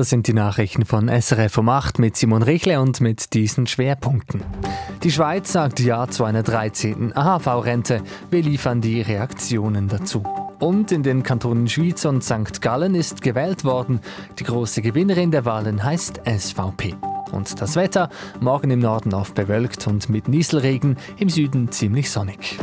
Das sind die Nachrichten von SRF um 8 mit Simon Richle und mit diesen Schwerpunkten. Die Schweiz sagt Ja zu einer 13. AHV-Rente. Wir liefern die Reaktionen dazu. Und in den Kantonen Schwyz und St. Gallen ist gewählt worden. Die große Gewinnerin der Wahlen heißt SVP. Und das Wetter, morgen im Norden oft bewölkt und mit Nieselregen, im Süden ziemlich sonnig.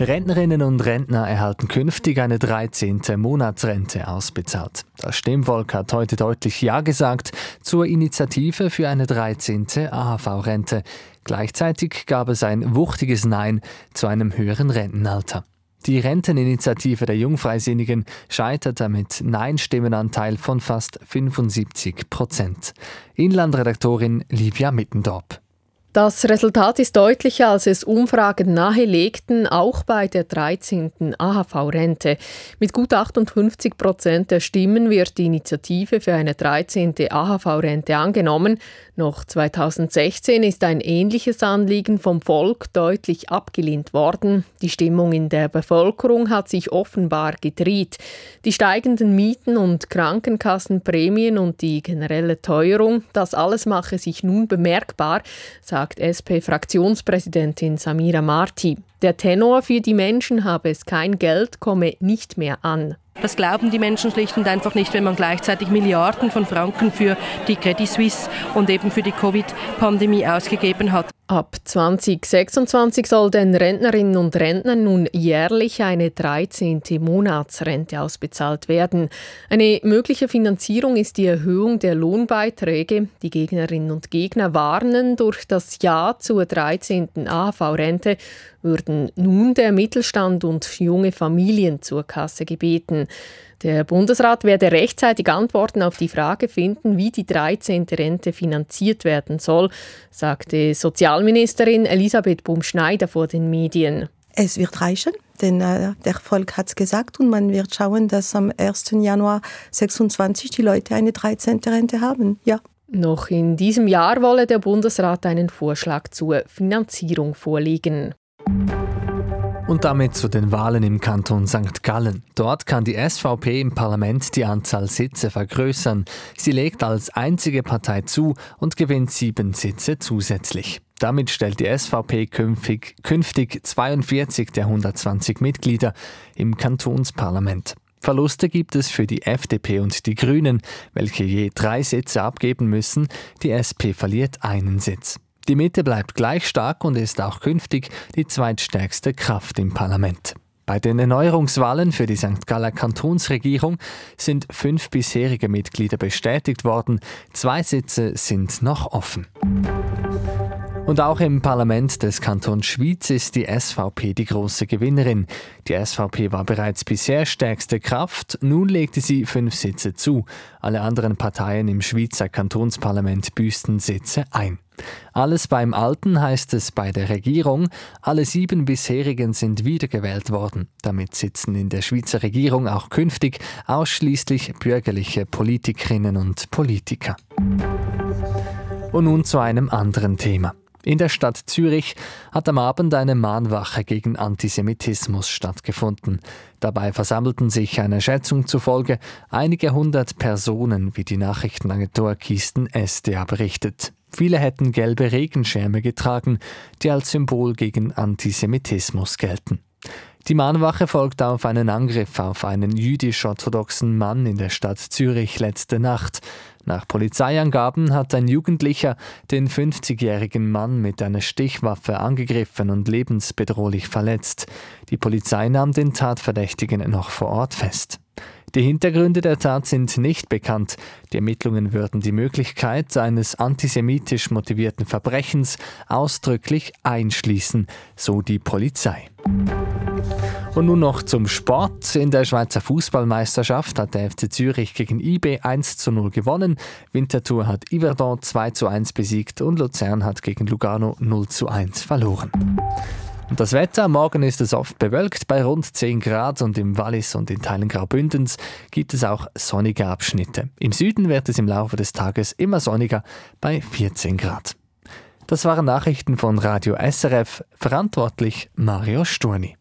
Rentnerinnen und Rentner erhalten künftig eine 13. Monatsrente ausbezahlt. Das Stimmvolk hat heute deutlich Ja gesagt zur Initiative für eine 13. AHV-Rente. Gleichzeitig gab es ein wuchtiges Nein zu einem höheren Rentenalter. Die Renteninitiative der Jungfreisinnigen scheiterte mit Nein-Stimmenanteil von fast 75 Prozent. Inlandredaktorin Livia Mittendorp. Das Resultat ist deutlicher, als es Umfragen nahelegten, auch bei der 13. AHV-Rente. Mit gut 58 Prozent der Stimmen wird die Initiative für eine 13. AHV-Rente angenommen. Noch 2016 ist ein ähnliches Anliegen vom Volk deutlich abgelehnt worden. Die Stimmung in der Bevölkerung hat sich offenbar gedreht. Die steigenden Mieten und Krankenkassenprämien und die generelle Teuerung, das alles mache sich nun bemerkbar, sagt sagt SP-Fraktionspräsidentin Samira Marti. Der Tenor für die Menschen habe es kein Geld, komme nicht mehr an. Das glauben die Menschen schlicht und einfach nicht, wenn man gleichzeitig Milliarden von Franken für die Credit Suisse und eben für die Covid-Pandemie ausgegeben hat. Ab 2026 soll den Rentnerinnen und Rentnern nun jährlich eine 13. Monatsrente ausbezahlt werden. Eine mögliche Finanzierung ist die Erhöhung der Lohnbeiträge. Die Gegnerinnen und Gegner warnen, durch das Ja zur 13. AHV-Rente würden nun der Mittelstand und junge Familien zur Kasse gebeten. Der Bundesrat werde rechtzeitig Antworten auf die Frage finden, wie die 13. Rente finanziert werden soll, sagte Sozialministerin Elisabeth Bumschneider vor den Medien. Es wird reichen, denn äh, der Volk hat es gesagt und man wird schauen, dass am 1. Januar 26 die Leute eine 13. Rente haben. Ja. Noch in diesem Jahr wolle der Bundesrat einen Vorschlag zur Finanzierung vorlegen. Und damit zu den Wahlen im Kanton St. Gallen. Dort kann die SVP im Parlament die Anzahl Sitze vergrößern. Sie legt als einzige Partei zu und gewinnt sieben Sitze zusätzlich. Damit stellt die SVP künftig, künftig 42 der 120 Mitglieder im Kantonsparlament. Verluste gibt es für die FDP und die Grünen, welche je drei Sitze abgeben müssen. Die SP verliert einen Sitz. Die Mitte bleibt gleich stark und ist auch künftig die zweitstärkste Kraft im Parlament. Bei den Erneuerungswahlen für die St. Galler Kantonsregierung sind fünf bisherige Mitglieder bestätigt worden, zwei Sitze sind noch offen. Und auch im Parlament des Kantons Schwyz ist die SVP die große Gewinnerin. Die SVP war bereits bisher stärkste Kraft, nun legte sie fünf Sitze zu. Alle anderen Parteien im Schweizer Kantonsparlament büßten Sitze ein. Alles beim Alten heißt es bei der Regierung. Alle sieben bisherigen sind wiedergewählt worden. Damit sitzen in der Schweizer Regierung auch künftig ausschließlich bürgerliche Politikerinnen und Politiker. Und nun zu einem anderen Thema. In der Stadt Zürich hat am Abend eine Mahnwache gegen Antisemitismus stattgefunden. Dabei versammelten sich einer Schätzung zufolge einige hundert Personen, wie die Nachrichtenagentur Kisten SDA berichtet. Viele hätten gelbe Regenschirme getragen, die als Symbol gegen Antisemitismus gelten. Die Mahnwache folgt auf einen Angriff auf einen jüdisch-orthodoxen Mann in der Stadt Zürich letzte Nacht. Nach Polizeiangaben hat ein Jugendlicher den 50-jährigen Mann mit einer Stichwaffe angegriffen und lebensbedrohlich verletzt. Die Polizei nahm den Tatverdächtigen noch vor Ort fest. Die Hintergründe der Tat sind nicht bekannt. Die Ermittlungen würden die Möglichkeit eines antisemitisch motivierten Verbrechens ausdrücklich einschließen, so die Polizei. Und nun noch zum Sport. In der Schweizer Fußballmeisterschaft hat der FC Zürich gegen IB 1 zu 0 gewonnen. Winterthur hat Yverdon 2 zu 1 besiegt und Luzern hat gegen Lugano 0 zu 1 verloren. Und das Wetter, morgen ist es oft bewölkt bei rund 10 Grad und im Wallis und in Teilen Graubündens gibt es auch sonnige Abschnitte. Im Süden wird es im Laufe des Tages immer sonniger bei 14 Grad. Das waren Nachrichten von Radio SRF, verantwortlich Mario Sturni.